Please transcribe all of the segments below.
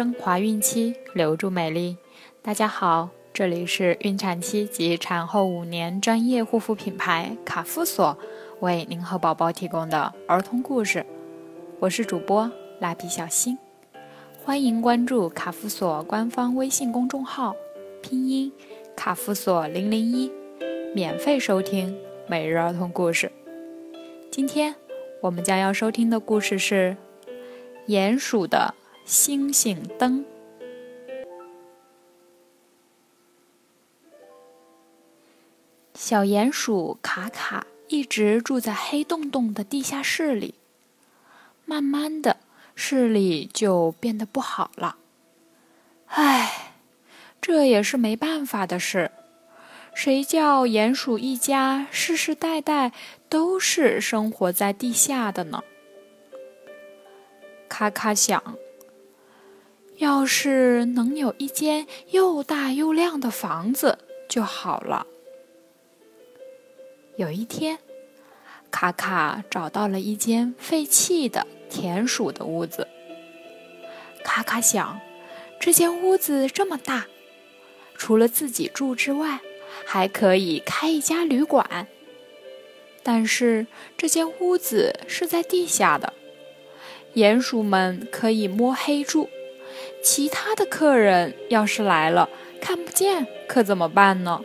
升华孕期，留住美丽。大家好，这里是孕产期及产后五年专业护肤品牌卡夫索为您和宝宝提供的儿童故事。我是主播蜡笔小新，欢迎关注卡夫索官方微信公众号，拼音卡夫索零零一，免费收听每日儿童故事。今天我们将要收听的故事是鼹鼠的。星星灯。小鼹鼠卡卡一直住在黑洞洞的地下室里，慢慢的，视力就变得不好了。唉，这也是没办法的事。谁叫鼹鼠一家世世代代都是生活在地下的呢？卡卡想。要是能有一间又大又亮的房子就好了。有一天，卡卡找到了一间废弃的田鼠的屋子。卡卡想，这间屋子这么大，除了自己住之外，还可以开一家旅馆。但是这间屋子是在地下的，鼹鼠们可以摸黑住。其他的客人要是来了看不见，可怎么办呢？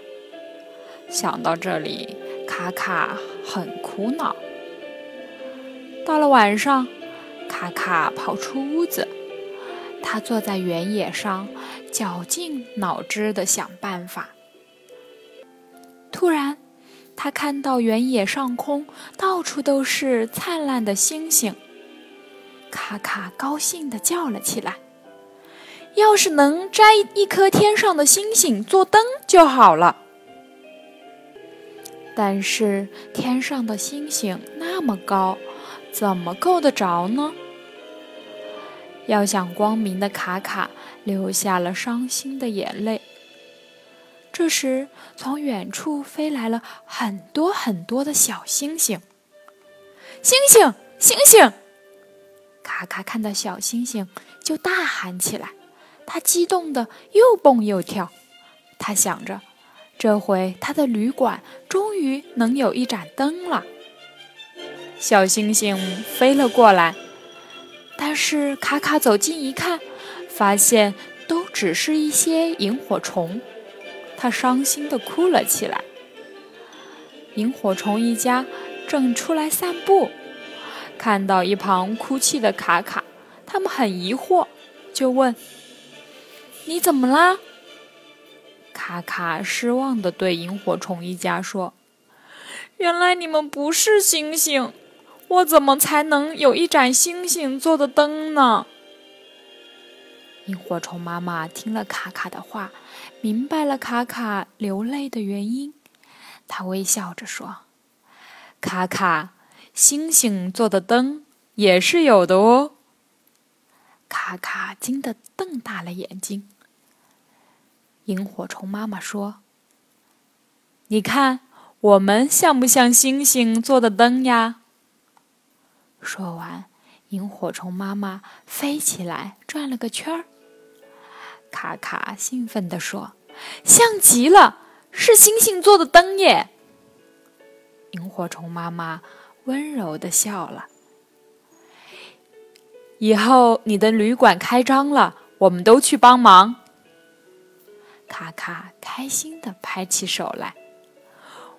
想到这里，卡卡很苦恼。到了晚上，卡卡跑出屋子，他坐在原野上，绞尽脑汁地想办法。突然，他看到原野上空到处都是灿烂的星星，卡卡高兴地叫了起来。要是能摘一颗天上的星星做灯就好了。但是天上的星星那么高，怎么够得着呢？要想光明的卡卡流下了伤心的眼泪。这时，从远处飞来了很多很多的小星星。星星，星星！卡卡看到小星星就大喊起来。他激动的又蹦又跳，他想着，这回他的旅馆终于能有一盏灯了。小星星飞了过来，但是卡卡走近一看，发现都只是一些萤火虫，他伤心的哭了起来。萤火虫一家正出来散步，看到一旁哭泣的卡卡，他们很疑惑，就问。你怎么啦？卡卡失望的对萤火虫一家说：“原来你们不是星星，我怎么才能有一盏星星做的灯呢？”萤火虫妈妈听了卡卡的话，明白了卡卡流泪的原因，她微笑着说：“卡卡，星星做的灯也是有的哦。”卡卡惊得瞪大了眼睛。萤火虫妈妈说：“你看，我们像不像星星做的灯呀？”说完，萤火虫妈妈飞起来转了个圈儿。卡卡兴奋地说：“像极了，是星星做的灯耶！”萤火虫妈妈温柔地笑了：“以后你的旅馆开张了，我们都去帮忙。”卡卡开心地拍起手来，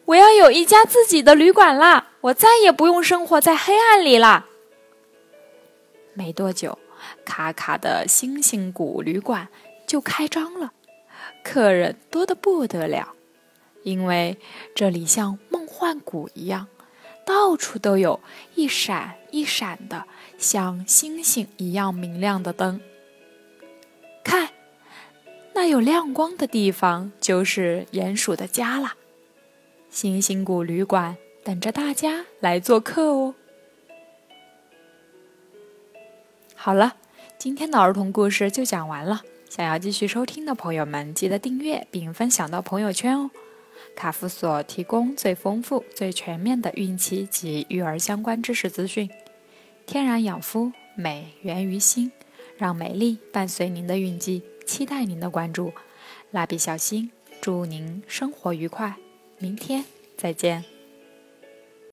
我要有一家自己的旅馆啦！我再也不用生活在黑暗里啦！没多久，卡卡的星星谷旅馆就开张了，客人多得不得了，因为这里像梦幻谷一样，到处都有一闪一闪的像星星一样明亮的灯。那有亮光的地方就是鼹鼠的家啦，星星谷旅馆等着大家来做客哦。好了，今天的儿童故事就讲完了。想要继续收听的朋友们，记得订阅并分享到朋友圈哦。卡夫所提供最丰富、最全面的孕期及育儿相关知识资讯，天然养肤，美源于心。让美丽伴随您的孕期，期待您的关注。蜡笔小新，祝您生活愉快，明天再见。